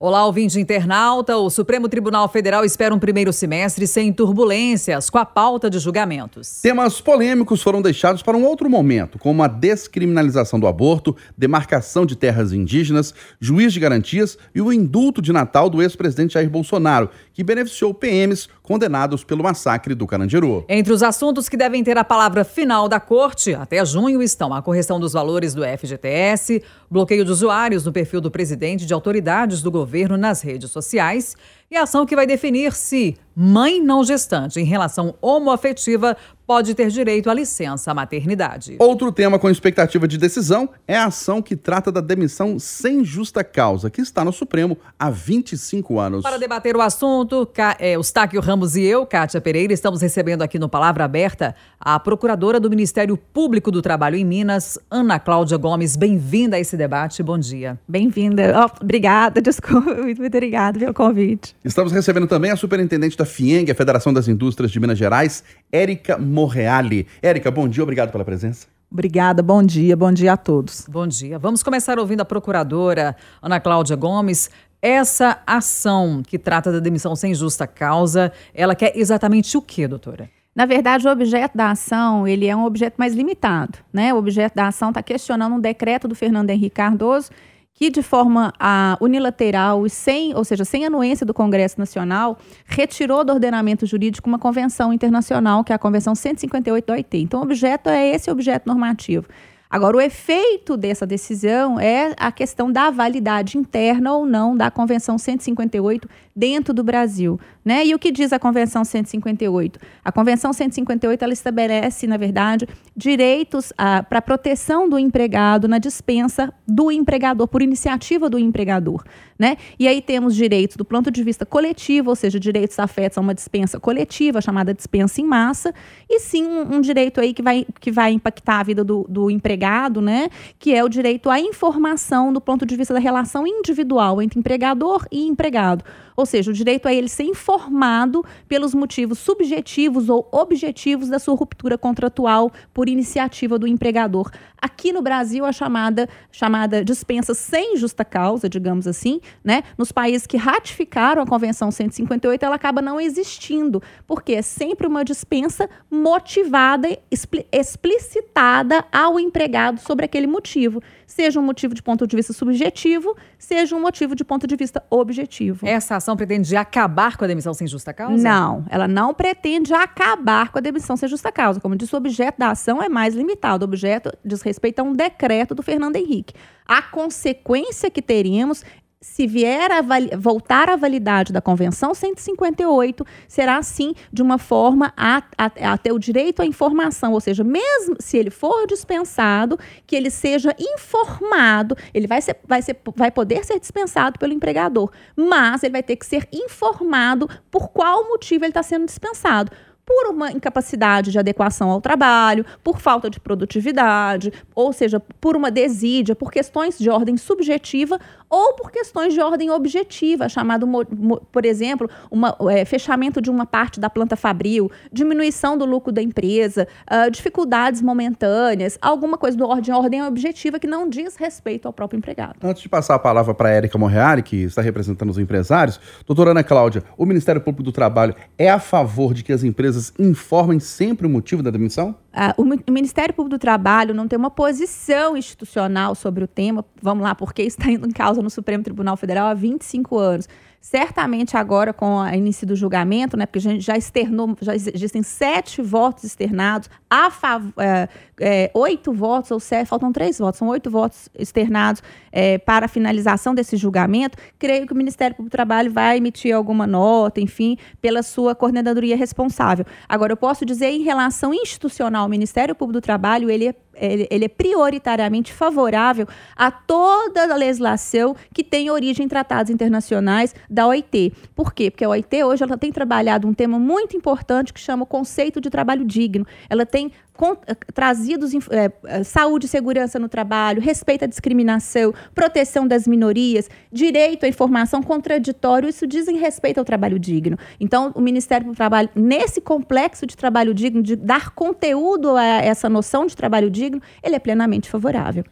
Olá, ouvinte internauta. O Supremo Tribunal Federal espera um primeiro semestre sem turbulências, com a pauta de julgamentos. Temas polêmicos foram deixados para um outro momento, como a descriminalização do aborto, demarcação de terras indígenas, juiz de garantias e o indulto de Natal do ex-presidente Jair Bolsonaro, que beneficiou PMs condenados pelo massacre do Carandiru. Entre os assuntos que devem ter a palavra final da corte até junho estão a correção dos valores do FGTS, bloqueio de usuários no perfil do presidente de autoridades do governo nas redes sociais e a ação que vai definir se mãe não gestante em relação homoafetiva pode ter direito à licença maternidade. Outro tema com expectativa de decisão é a ação que trata da demissão sem justa causa, que está no Supremo há 25 anos. Para debater o assunto, é, Eustáquio Ramos e eu, Kátia Pereira, estamos recebendo aqui no Palavra Aberta a procuradora do Ministério Público do Trabalho em Minas, Ana Cláudia Gomes. Bem-vinda a esse debate. Bom dia. Bem-vinda. Oh, obrigada, desculpa. Muito, muito obrigada pelo convite. Estamos recebendo também a superintendente da FIENG, a Federação das Indústrias de Minas Gerais, Érica Morreale. Érica, bom dia, obrigado pela presença. Obrigada, bom dia, bom dia a todos. Bom dia. Vamos começar ouvindo a procuradora Ana Cláudia Gomes. Essa ação que trata da demissão sem justa causa, ela quer exatamente o que, doutora? Na verdade, o objeto da ação ele é um objeto mais limitado. Né? O objeto da ação está questionando um decreto do Fernando Henrique Cardoso que de forma a, unilateral e sem, ou seja, sem anuência do Congresso Nacional, retirou do ordenamento jurídico uma convenção internacional, que é a Convenção 158 da OIT. Então, o objeto é esse objeto normativo. Agora, o efeito dessa decisão é a questão da validade interna ou não da Convenção 158 dentro do Brasil. Né? E o que diz a Convenção 158? A Convenção 158 ela estabelece, na verdade, direitos para proteção do empregado na dispensa do empregador, por iniciativa do empregador. Né? E aí temos direitos do ponto de vista coletivo, ou seja, direitos afetos a uma dispensa coletiva, chamada dispensa em massa, e sim um, um direito aí que vai, que vai impactar a vida do, do empregado, né? que é o direito à informação do ponto de vista da relação individual entre empregador e empregado. Ou seja, o direito a ele ser informado pelos motivos subjetivos ou objetivos da sua ruptura contratual por iniciativa do empregador. Aqui no Brasil, a chamada, chamada dispensa sem justa causa, digamos assim, né? Nos países que ratificaram a Convenção 158, ela acaba não existindo, porque é sempre uma dispensa motivada, explicitada ao empregado sobre aquele motivo. Seja um motivo de ponto de vista subjetivo, seja um motivo de ponto de vista objetivo. Essa ação pretende acabar com a demissão sem justa causa? Não, ela não pretende acabar com a demissão sem justa causa. Como disse, o objeto da ação é mais limitado. O objeto diz respeito a um decreto do Fernando Henrique. A consequência que teríamos se vier a voltar à validade da Convenção 158, será sim de uma forma a, a, a, ter o direito à informação, ou seja, mesmo se ele for dispensado, que ele seja informado, ele vai, ser, vai, ser, vai poder ser dispensado pelo empregador, mas ele vai ter que ser informado por qual motivo ele está sendo dispensado por uma incapacidade de adequação ao trabalho, por falta de produtividade, ou seja, por uma desídia, por questões de ordem subjetiva ou por questões de ordem objetiva, chamado, por exemplo, uma, é, fechamento de uma parte da planta fabril, diminuição do lucro da empresa, uh, dificuldades momentâneas, alguma coisa do ordem, ordem objetiva que não diz respeito ao próprio empregado. Antes de passar a palavra para a Érica Morreari, que está representando os empresários, doutora Ana Cláudia, o Ministério Público do Trabalho é a favor de que as empresas empresas informem sempre o motivo da demissão? O, Ministério Público do Trabalho não tem uma posição institucional sobre o tema, vamos lá, porque está indo em causa no Supremo Tribunal Federal há 25 anos. Certamente agora, com o início do julgamento, né, porque a gente já externou, já existem sete votos externados, a é, é, oito votos, ou sete, faltam três votos, são oito votos externados é, para a finalização desse julgamento. Creio que o Ministério Público do Trabalho vai emitir alguma nota, enfim, pela sua coordenadoria responsável. Agora, eu posso dizer, em relação institucional, o Ministério Público do Trabalho, ele é ele, é prioritariamente favorável a toda a legislação que tem origem em tratados internacionais da OIT. Por quê? Porque a OIT hoje ela tem trabalhado um tema muito importante que chama o conceito de trabalho digno. Ela tem eh, trazidos é, eh, saúde e segurança no trabalho, respeito à discriminação, proteção das minorias, direito à informação contraditório, isso dizem respeito ao trabalho digno. Então, o Ministério do Trabalho, nesse complexo de trabalho digno, de dar conteúdo a essa noção de trabalho digno, ele é plenamente favorável.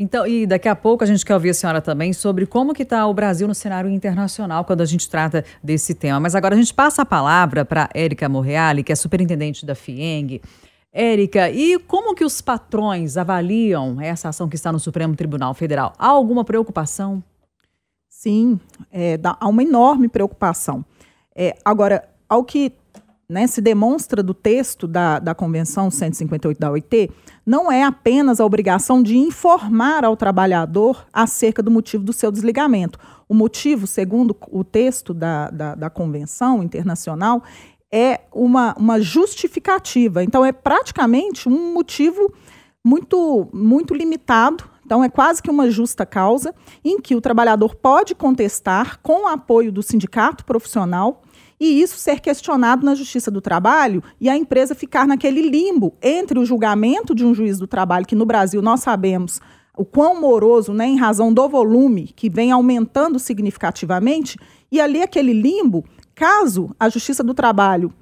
Então, e daqui a pouco a gente quer ouvir a senhora também sobre como que está o Brasil no cenário internacional quando a gente trata desse tema. Mas agora a gente passa a palavra para Érica Morreale, que é superintendente da FIENG. Érica, e como que os patrões avaliam essa ação que está no Supremo Tribunal Federal? Há alguma preocupação? Sim, é, há uma enorme preocupação. É, agora, ao que né, se demonstra do texto da, da Convenção 158 da OIT, não é apenas a obrigação de informar ao trabalhador acerca do motivo do seu desligamento. O motivo, segundo o texto da, da, da Convenção Internacional, é uma, uma justificativa. Então, é praticamente um motivo muito, muito limitado. Então, é quase que uma justa causa em que o trabalhador pode contestar com o apoio do sindicato profissional e isso ser questionado na Justiça do Trabalho e a empresa ficar naquele limbo entre o julgamento de um juiz do trabalho, que no Brasil nós sabemos o quão moroso, né, em razão do volume que vem aumentando significativamente, e ali aquele limbo, caso a Justiça do Trabalho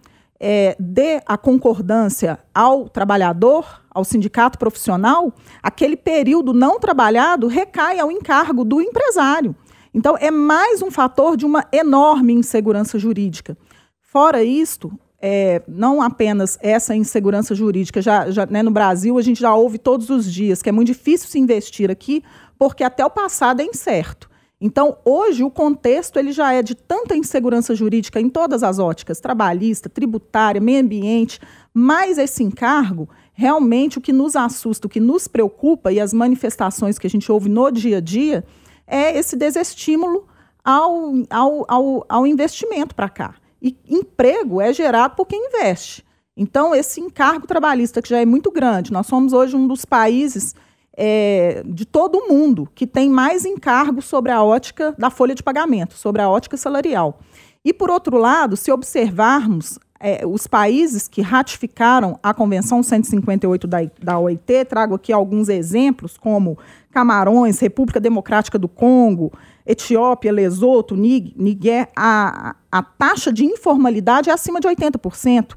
é, dê a concordância ao trabalhador, ao sindicato profissional, aquele período não trabalhado recai ao encargo do empresário. Então, é mais um fator de uma enorme insegurança jurídica. Fora isto, é, não apenas essa insegurança jurídica, já, já né, no Brasil a gente já ouve todos os dias que é muito difícil se investir aqui, porque até o passado é incerto. Então, hoje, o contexto ele já é de tanta insegurança jurídica em todas as óticas, trabalhista, tributária, meio ambiente, mas esse encargo, realmente o que nos assusta, o que nos preocupa e as manifestações que a gente ouve no dia a dia, é esse desestímulo ao, ao, ao, ao investimento para cá. E emprego é gerado por quem investe. Então, esse encargo trabalhista, que já é muito grande, nós somos hoje um dos países é, de todo o mundo que tem mais encargo sobre a ótica da folha de pagamento, sobre a ótica salarial. E, por outro lado, se observarmos é, os países que ratificaram a Convenção 158 da, da OIT, trago aqui alguns exemplos, como Camarões, República Democrática do Congo, Etiópia, Lesoto, Niger, a, a taxa de informalidade é acima de 80%.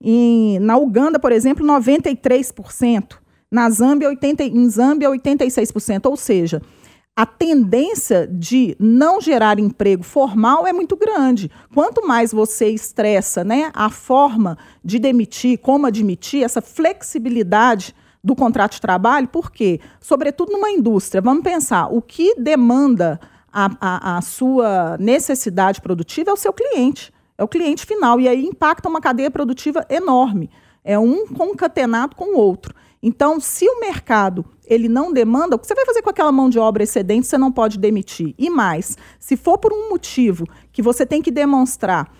E, na Uganda, por exemplo, 93%. Na Zâmbia, 80, em Zâmbia, 86%. Ou seja, a tendência de não gerar emprego formal é muito grande. Quanto mais você estressa né, a forma de demitir, como admitir, essa flexibilidade do contrato de trabalho, por quê? Sobretudo numa indústria, vamos pensar, o que demanda a, a, a sua necessidade produtiva é o seu cliente, é o cliente final, e aí impacta uma cadeia produtiva enorme. É um concatenado com o outro. Então, se o mercado ele não demanda, o que você vai fazer com aquela mão de obra excedente, você não pode demitir. E mais, se for por um motivo que você tem que demonstrar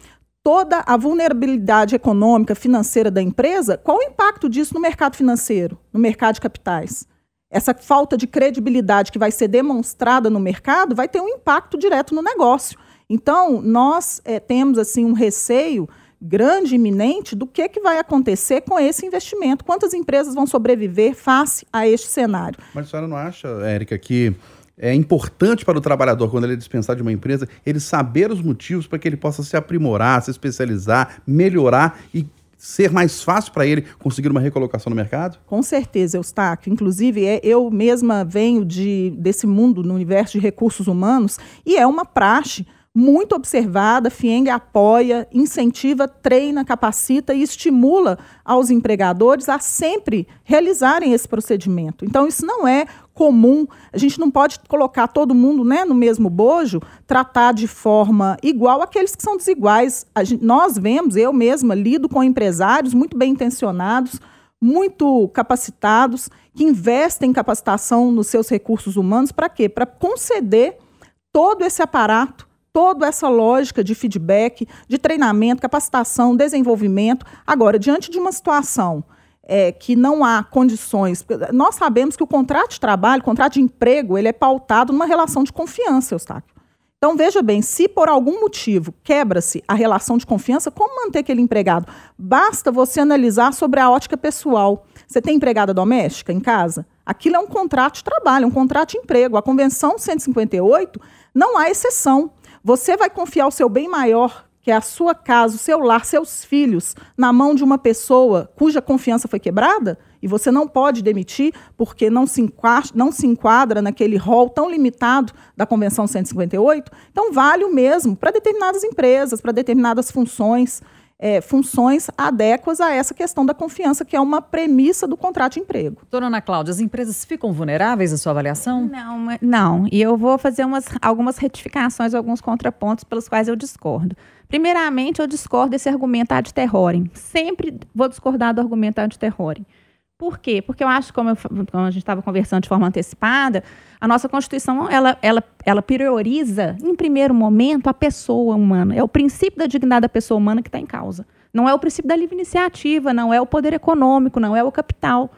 toda a vulnerabilidade econômica, financeira da empresa, qual o impacto disso no mercado financeiro, no mercado de capitais? Essa falta de credibilidade que vai ser demonstrada no mercado vai ter um impacto direto no negócio. Então, nós é, temos assim um receio grande, iminente, do que, que vai acontecer com esse investimento. Quantas empresas vão sobreviver face a este cenário? Mas a senhora não acha, Érica, que é importante para o trabalhador, quando ele é dispensado de uma empresa, ele saber os motivos para que ele possa se aprimorar, se especializar, melhorar e ser mais fácil para ele conseguir uma recolocação no mercado? Com certeza, Eustáquio. Inclusive, é, eu mesma venho de, desse mundo, no universo de recursos humanos, e é uma praxe muito observada, FIENG apoia, incentiva, treina, capacita e estimula aos empregadores a sempre realizarem esse procedimento. Então, isso não é comum, a gente não pode colocar todo mundo né, no mesmo bojo, tratar de forma igual aqueles que são desiguais. Gente, nós vemos, eu mesma lido com empresários muito bem intencionados, muito capacitados, que investem em capacitação nos seus recursos humanos, para quê? Para conceder todo esse aparato toda essa lógica de feedback, de treinamento, capacitação, desenvolvimento. Agora, diante de uma situação é, que não há condições, nós sabemos que o contrato de trabalho, o contrato de emprego, ele é pautado numa relação de confiança, Eustáquio. Então, veja bem, se por algum motivo quebra-se a relação de confiança, como manter aquele empregado? Basta você analisar sobre a ótica pessoal. Você tem empregada doméstica em casa? Aquilo é um contrato de trabalho, um contrato de emprego. A Convenção 158 não há exceção. Você vai confiar o seu bem maior, que é a sua casa, o seu lar, seus filhos, na mão de uma pessoa cuja confiança foi quebrada? e você não pode demitir porque não se enquadra, não se enquadra naquele rol tão limitado da Convenção 158, então vale o mesmo para determinadas empresas, para determinadas funções é, funções adequas a essa questão da confiança, que é uma premissa do contrato de emprego. Dona Ana Cláudia, as empresas ficam vulneráveis na sua avaliação? Não, não. E eu vou fazer umas, algumas retificações, alguns contrapontos pelos quais eu discordo. Primeiramente, eu discordo desse argumento ad terrorem. Sempre vou discordar do argumento ad terrorem. Por quê? Porque eu acho, como, eu, como a gente estava conversando de forma antecipada, a nossa Constituição ela, ela, ela prioriza, em primeiro momento, a pessoa humana. É o princípio da dignidade da pessoa humana que está em causa. Não é o princípio da livre iniciativa, não é o poder econômico, não é o capital.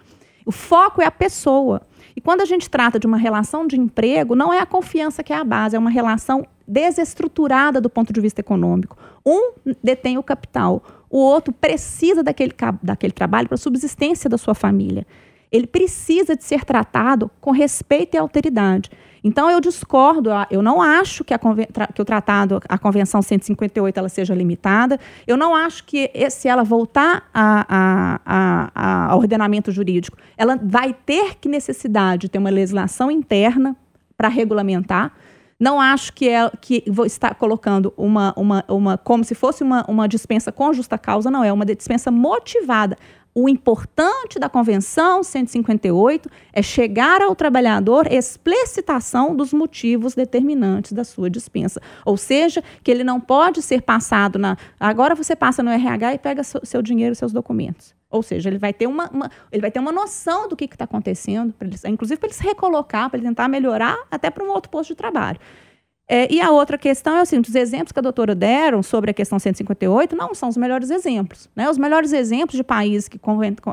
O foco é a pessoa. E quando a gente trata de uma relação de emprego, não é a confiança que é a base, é uma relação desestruturada do ponto de vista econômico. Um detém o capital, o outro precisa daquele, daquele trabalho para a subsistência da sua família. Ele precisa de ser tratado com respeito e alteridade. Então, eu discordo, eu não acho que, a, que o tratado, a Convenção 158, ela seja limitada. Eu não acho que, se ela voltar a, a, a, a ordenamento jurídico, ela vai ter que necessidade de ter uma legislação interna para regulamentar. Não acho que, é, que estar colocando uma, uma, uma como se fosse uma, uma dispensa com justa causa, não, é uma dispensa motivada. O importante da Convenção 158 é chegar ao trabalhador explicitação dos motivos determinantes da sua dispensa. Ou seja, que ele não pode ser passado na. Agora você passa no RH e pega seu, seu dinheiro seus documentos. Ou seja, ele vai ter uma, uma ele vai ter uma noção do que está acontecendo, ele, inclusive para ele se recolocar, para ele tentar melhorar até para um outro posto de trabalho. É, e a outra questão é assim, os exemplos que a doutora deram sobre a questão 158 não são os melhores exemplos. Né? Os melhores exemplos de países que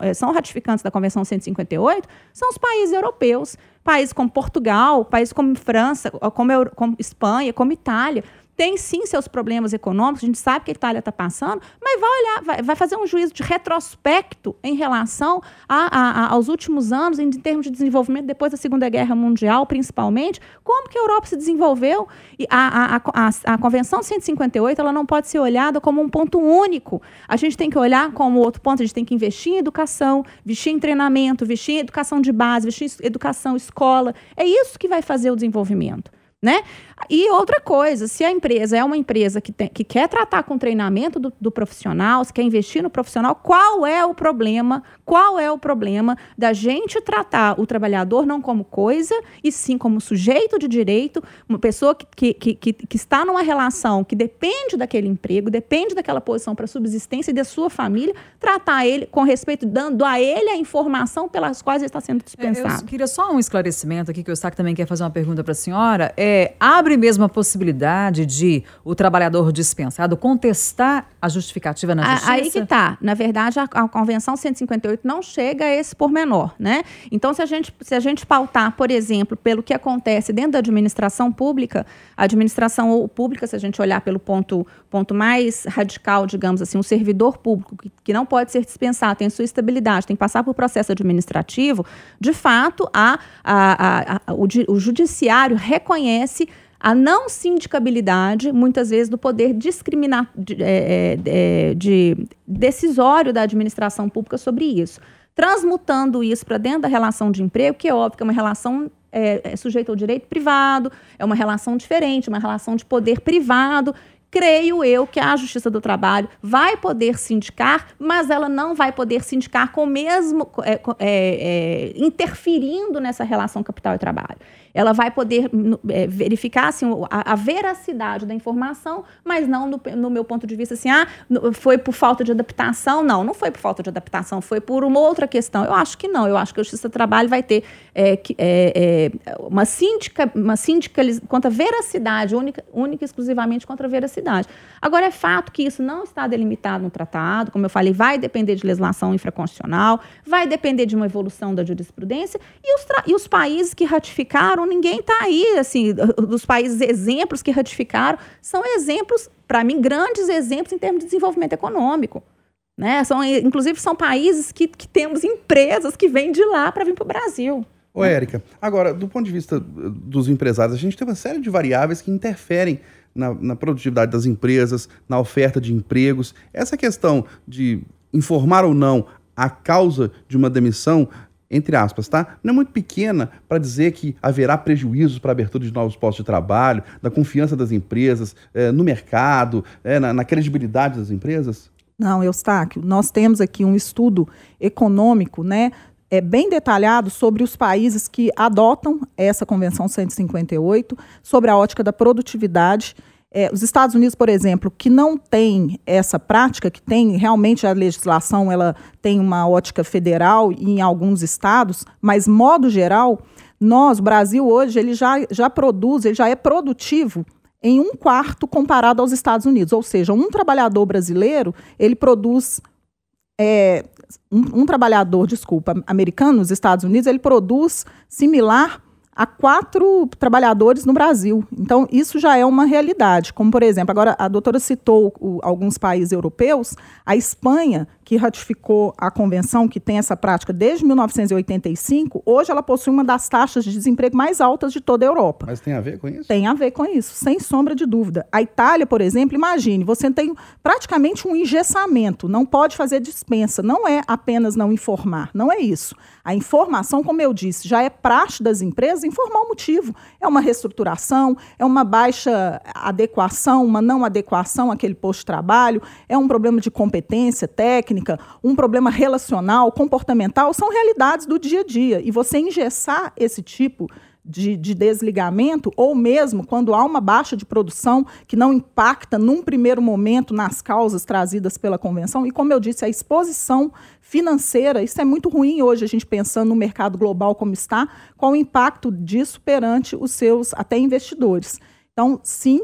é, são ratificantes da Convenção 158 são os países europeus, países como Portugal, países como França, como, como Espanha, como Itália tem sim seus problemas econômicos, a gente sabe que a Itália está passando, mas vai olhar, vai, vai, fazer um juízo de retrospecto em relação a, a, a, aos últimos anos, em, termos de desenvolvimento depois da Segunda Guerra Mundial, principalmente, como que a Europa se desenvolveu. E a, a, a, Convenção 158 ela não pode ser olhada como um ponto único. A gente tem que olhar como outro ponto, a gente tem que investir em educação, investir em treinamento, investir em educação de base, investir em educação, escola. É isso que vai fazer o desenvolvimento. Né? E outra coisa, se a empresa é uma empresa que, tem, que quer tratar com treinamento do, do, profissional, se quer investir no profissional, qual é o problema? Qual é o problema da gente tratar o trabalhador não como coisa, e sim como sujeito de direito, uma pessoa que, que, que, que está numa relação que depende daquele emprego, depende daquela posição para subsistência e da sua família, tratar ele com respeito, dando a ele a informação pelas quais ele está sendo dispensado. Eu queria só um esclarecimento aqui, que o Eustáquio também quer fazer uma pergunta para a senhora. É, é, abre mesmo a possibilidade de o trabalhador dispensado contestar a justificativa na justiça? Aí que está. Na verdade, a, a, Convenção 158 não chega a esse pormenor, né? Então, se a, gente, se a gente pautar, por exemplo, pelo que acontece dentro da administração pública, a administração pública, se a gente olhar pelo ponto, ponto mais radical, digamos assim, um servidor público que, que não pode ser dispensado, tem sua estabilidade, tem que passar por processo administrativo, de fato, a, a, a, o, o judiciário reconhece a não sindicabilidade, muitas vezes, do poder discriminar, de, é, é, de decisório da administração pública sobre isso. Transmutando isso para dentro da relação de emprego, que é óbvio que é uma relação é, é sujeita ao direito privado, é uma relação diferente, uma relação de poder privado, creio eu que a Justiça do Trabalho vai poder sindicar, mas ela não vai poder sindicar com mesmo é, é, é, interferindo nessa relação capital e trabalho ela vai poder é, verificar assim, a, a, veracidade da informação, mas não no, no, meu ponto de vista assim, ah, foi por falta de adaptação. Não, não foi por falta de adaptação, foi por uma outra questão. Eu acho que não, eu acho que a Justiça do Trabalho vai ter é, é, uma síndica, uma síndica contra a veracidade, única, única e exclusivamente contra a veracidade. Agora, é fato que isso não está delimitado no tratado, como eu falei, vai depender de legislação infraconstitucional, vai depender de uma evolução da jurisprudência, e os, e os países que ratificaram ninguém está aí, assim, dos países exemplos que ratificaram, são exemplos, para mim, grandes exemplos em termos de desenvolvimento econômico. Né? São, inclusive, são países que, que temos empresas que vêm de lá para vir para o Brasil. Ô, Érica, agora, do ponto de vista dos empresários, a gente tem uma série de variáveis que interferem na, na, produtividade das empresas, na oferta de empregos. Essa questão de informar ou não a causa de uma demissão entre aspas, tá? Não é muito pequena para dizer que haverá prejuízos para a abertura de novos postos de trabalho, da confiança das empresas é, no mercado, é, na, na, credibilidade das empresas? Não, Eustáquio, nós temos aqui um estudo econômico, né? É bem detalhado sobre os países que adotam essa Convenção 158, sobre a ótica da produtividade é, os Estados Unidos, por exemplo, que não tem essa prática, que tem realmente a legislação, ela tem uma ótica federal em alguns estados, mas modo geral, nós, o Brasil hoje, ele já, já produz, ele já é produtivo em um quarto comparado aos Estados Unidos. Ou seja, um trabalhador brasileiro, ele produz é, um, um, trabalhador, desculpa, americano nos Estados Unidos, ele produz similar a quatro trabalhadores no Brasil. Então, isso já é uma realidade. Como, por exemplo, agora a doutora citou o, alguns países europeus, a Espanha, que ratificou a convenção, que tem essa prática desde 1985, hoje ela possui uma das taxas de desemprego mais altas de toda a Europa. Mas tem a ver com isso? Tem a ver com isso, sem sombra de dúvida. A Itália, por exemplo, imagine, você tem praticamente um engessamento, não pode fazer dispensa, não é apenas não informar, não é isso. A informação, como eu disse, já é praxe das empresas informar o motivo. É uma reestruturação, é uma baixa adequação, uma não adequação àquele posto de trabalho, é um problema de competência técnica, técnica, um problema relacional, comportamental, são realidades do dia a dia. E você engessar esse tipo de, de, desligamento, ou mesmo quando há uma baixa de produção que não impacta num primeiro momento nas causas trazidas pela convenção. E como eu disse, a exposição financeira, isso é muito ruim hoje, a gente pensando no mercado global como está, qual o impacto disso perante os seus até investidores. Então, sim,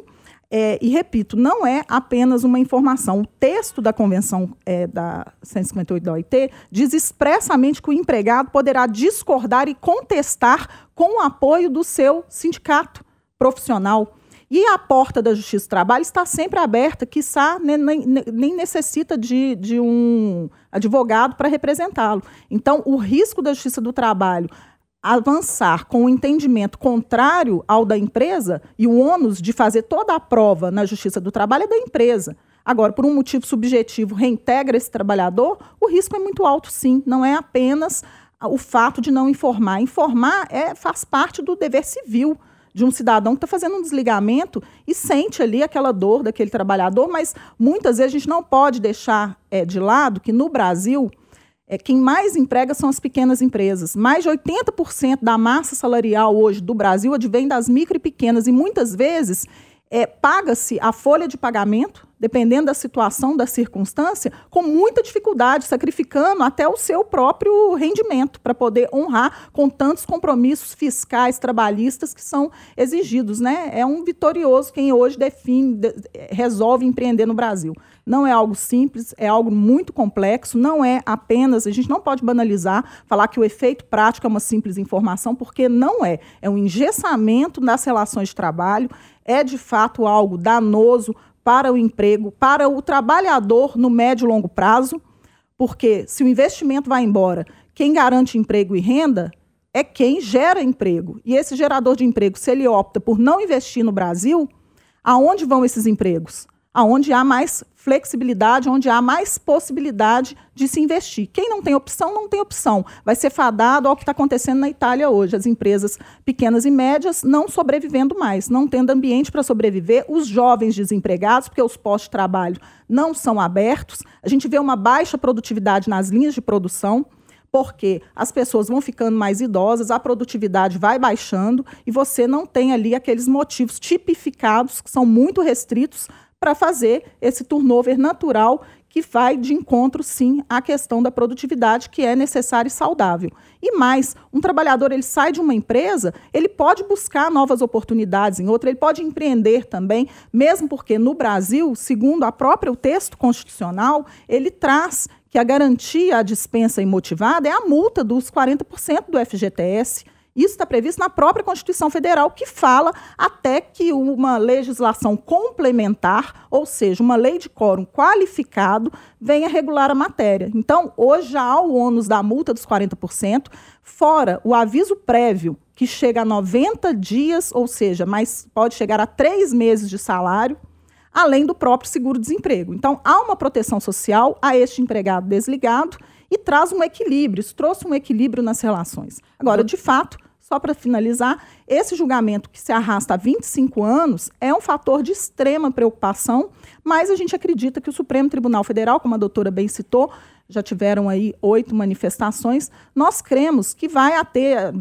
é, e repito, não é apenas uma informação. O texto da Convenção é, da 158 da OIT diz expressamente que o empregado poderá discordar e contestar com o apoio do seu sindicato profissional. E a porta da Justiça do Trabalho está sempre aberta, quiçá nem, nem, nem necessita de, de um advogado para representá-lo. Então, o risco da Justiça do Trabalho avançar com o um entendimento contrário ao da empresa e o ônus de fazer toda a prova na Justiça do Trabalho é da empresa. Agora, por um motivo subjetivo, reintegra esse trabalhador, o risco é muito alto, sim. Não é apenas o fato de não informar. Informar é, faz parte do dever civil de um cidadão que está fazendo um desligamento e sente ali aquela dor daquele trabalhador, mas muitas vezes a gente não pode deixar é, de lado que no Brasil é, quem mais emprega são as pequenas empresas. Mais de 80% da massa salarial hoje do Brasil advém das micro e pequenas, e muitas vezes é, paga-se a folha de pagamento, dependendo da situação, da circunstância, com muita dificuldade, sacrificando até o seu próprio rendimento para poder honrar com tantos compromissos fiscais, trabalhistas que são exigidos. Né? É um vitorioso quem hoje define, de, resolve empreender no Brasil. Não é algo simples, é algo muito complexo, não é apenas, a gente não pode banalizar, falar que o efeito prático é uma simples informação, porque não é. É um engessamento nas relações de trabalho, é de fato algo danoso para o emprego, para o trabalhador no médio e longo prazo, porque se o investimento vai embora, quem garante emprego e renda é quem gera emprego. E esse gerador de emprego, se ele opta por não investir no Brasil, aonde vão esses empregos? Aonde há mais flexibilidade, onde há mais possibilidade de se investir. Quem não tem opção, não tem opção. Vai ser fadado ao que está acontecendo na Itália hoje. As empresas pequenas e médias não sobrevivendo mais, não tendo ambiente para sobreviver, os jovens desempregados, porque os postos de trabalho não são abertos. A gente vê uma baixa produtividade nas linhas de produção porque as pessoas vão ficando mais idosas, a produtividade vai baixando e você não tem ali aqueles motivos tipificados que são muito restritos para fazer esse turnover natural que vai de encontro, sim, à questão da produtividade que é necessária e saudável. E mais, um trabalhador ele sai de uma empresa, ele pode buscar novas oportunidades em outra, ele pode empreender também, mesmo porque no Brasil, segundo a própria o texto constitucional, ele traz que a garantia à dispensa imotivada é a multa dos 40% do FGTS. Isso está previsto na própria Constituição Federal, que fala até que uma legislação complementar, ou seja, uma lei de quórum qualificado, venha regular a matéria. Então, hoje já há o ônus da multa dos 40%, fora o aviso prévio, que chega a 90 dias, ou seja, mas pode chegar a três meses de salário, além do próprio seguro-desemprego. Então, há uma proteção social a este empregado desligado e traz um equilíbrio, isso trouxe um equilíbrio nas relações. Agora, de fato, só para finalizar, esse julgamento que se arrasta há 25 anos é um fator de extrema preocupação, mas a gente acredita que o Supremo Tribunal Federal, como a doutora bem citou, já tiveram aí oito manifestações, nós cremos que vai ter,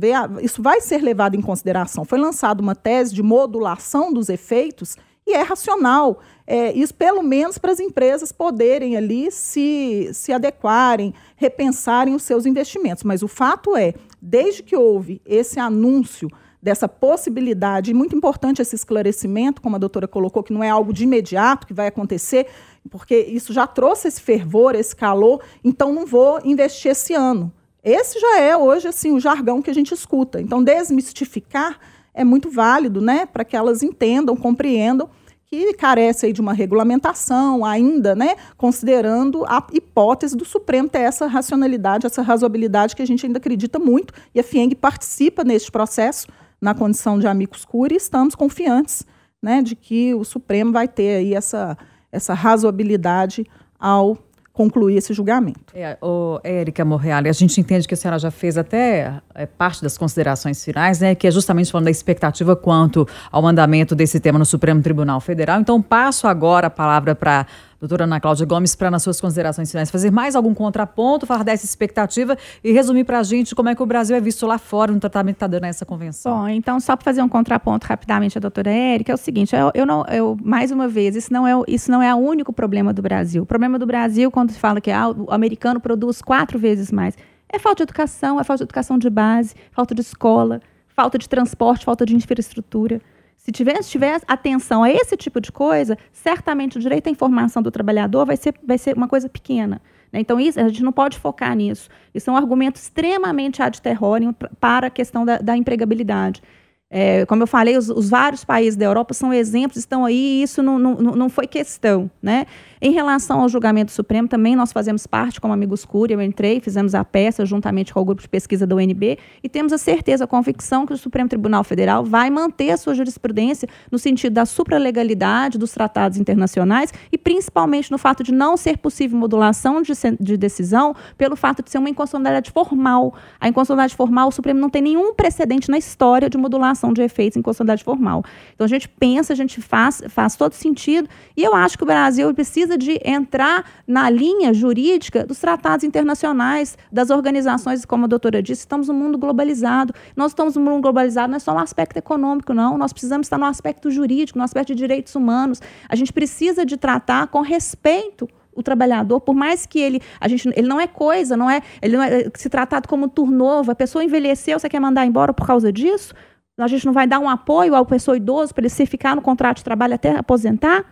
isso vai ser levado em consideração. Foi lançada uma tese de modulação dos efeitos e é racional. É, isso pelo menos para as empresas poderem ali se, se adequarem, repensarem os seus investimentos. Mas o fato é, desde que houve esse anúncio dessa possibilidade, e muito importante esse esclarecimento, como a doutora colocou, que não é algo de imediato que vai acontecer, porque isso já trouxe esse fervor, esse calor, então não vou investir esse ano. Esse já é hoje assim o jargão que a gente escuta. Então desmistificar é muito válido, né, para que elas entendam, compreendam que carece aí de uma regulamentação ainda, né, considerando a hipótese do Supremo ter essa racionalidade, essa razoabilidade que a gente ainda acredita muito, e a FIENG participa neste processo, na condição de amigos curi, estamos confiantes né, de que o Supremo vai ter aí essa, essa razoabilidade ao concluir esse julgamento. É, o Érica Morreale, a gente entende que a senhora já fez até é, parte das considerações finais, né, que é justamente falando da expectativa quanto ao andamento desse tema no Supremo Tribunal Federal. Então, passo agora a palavra para doutora Ana Cláudia Gomes, para nas suas considerações finais fazer mais algum contraponto, falar dessa expectativa e resumir para a gente como é que o Brasil é visto lá fora no tratamento que está dando essa convenção. Bom, então só para fazer um contraponto rapidamente a doutora Érica, é o seguinte, eu, eu não, eu, mais uma vez, isso não, é, isso não é o único problema do Brasil. O problema do Brasil, quando se fala que ah, o americano produz quatro vezes mais, é falta de educação, é falta de educação de base, falta de escola, falta de transporte, falta de infraestrutura. Se tiver, tiver atenção a esse tipo de coisa, certamente o direito à informação do trabalhador vai ser, vai ser uma coisa pequena. Né? Então, isso, a gente não pode focar nisso. Isso é um argumento extremamente ad terrorem para a questão da, da empregabilidade. É, como eu falei, os, os, vários países da Europa são exemplos, estão aí, e isso não, não, não foi questão. Né? Em relação ao julgamento supremo, também nós fazemos parte, como Amigos Cúria, eu entrei, fizemos a peça juntamente com o grupo de pesquisa da UNB, e temos a certeza, a convicção que o Supremo Tribunal Federal vai manter a sua jurisprudência no sentido da supralegalidade dos tratados internacionais e principalmente no fato de não ser possível modulação de, de decisão pelo fato de ser uma inconstitucionalidade formal. A inconstitucionalidade formal, o Supremo não tem nenhum precedente na história de modulação de efeitos em inconstitucionalidade formal. Então a gente pensa, a gente faz, faz todo sentido, e eu acho que o Brasil precisa precisa de entrar na linha jurídica dos tratados internacionais, das organizações, como a doutora disse, estamos num mundo globalizado. Nós estamos num mundo globalizado não é só no aspecto econômico, não. Nós precisamos estar no aspecto jurídico, no aspecto de direitos humanos. A gente precisa de tratar com respeito o trabalhador, por mais que ele, a gente, ele não é coisa, não é, ele não é se tratado como turnovo, a pessoa envelheceu, você quer mandar embora por causa disso? A gente não vai dar um apoio ao pessoa idoso para ele se ficar no contrato de trabalho até aposentar?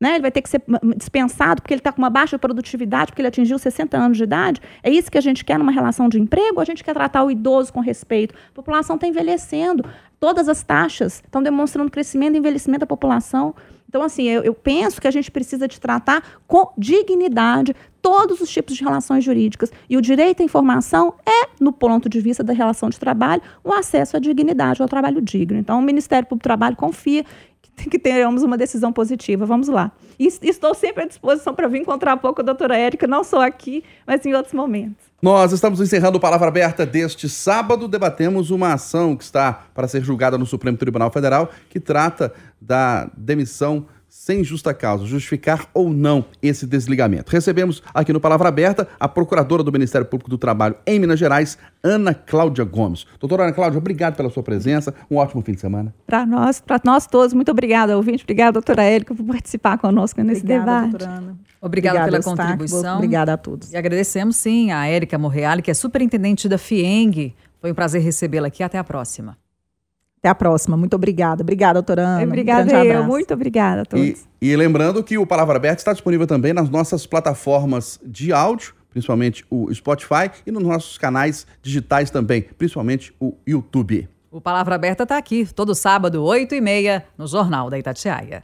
Né? Ele vai ter que ser dispensado porque ele está com uma baixa produtividade, porque ele atingiu 60 anos de idade. É isso que a gente quer numa relação de emprego? A gente quer tratar o idoso com respeito? A população está envelhecendo. Todas as taxas estão demonstrando crescimento e envelhecimento da população. Então, assim, eu, eu, penso que a gente precisa de tratar com dignidade todos os tipos de relações jurídicas. E o direito à informação é, no ponto de vista da relação de trabalho, o um acesso à dignidade, ao trabalho digno. Então, o Ministério Público do Trabalho confia que tenhamos uma decisão positiva. Vamos lá. Estou sempre à disposição para vir encontrar pouco a doutora Érica, não só aqui, mas em outros momentos. Nós estamos encerrando Palavra Aberta deste sábado. Debatemos uma ação que está para ser julgada no Supremo Tribunal Federal, que trata da demissão sem justa causa, justificar ou não esse desligamento. Recebemos aqui no Palavra Aberta a procuradora do Ministério Público do Trabalho em Minas Gerais, Ana Cláudia Gomes. Doutora Ana Cláudia, obrigado pela sua presença. Um ótimo fim de semana. Para nós, para nós todos, muito obrigada, ouvinte. Obrigada, doutora Érica, por participar conosco nesse obrigada, debate. Doutora Ana. Obrigada, Obrigada pela contribuição. Obrigada a todos. E agradecemos, sim, a Érica Morreale, que é superintendente da FIENG. Foi um prazer recebê-la aqui. Até a próxima. Até a próxima. Muito obrigada. Obrigada, doutora Ana. Obrigada, um eu. Muito obrigada a todos. E, e lembrando que o Palavra Aberta está disponível também nas nossas plataformas de áudio, principalmente o Spotify, e nos nossos canais digitais também, principalmente o YouTube. O Palavra Aberta está aqui, todo sábado, 8 e meia, no Jornal da Itatiaia.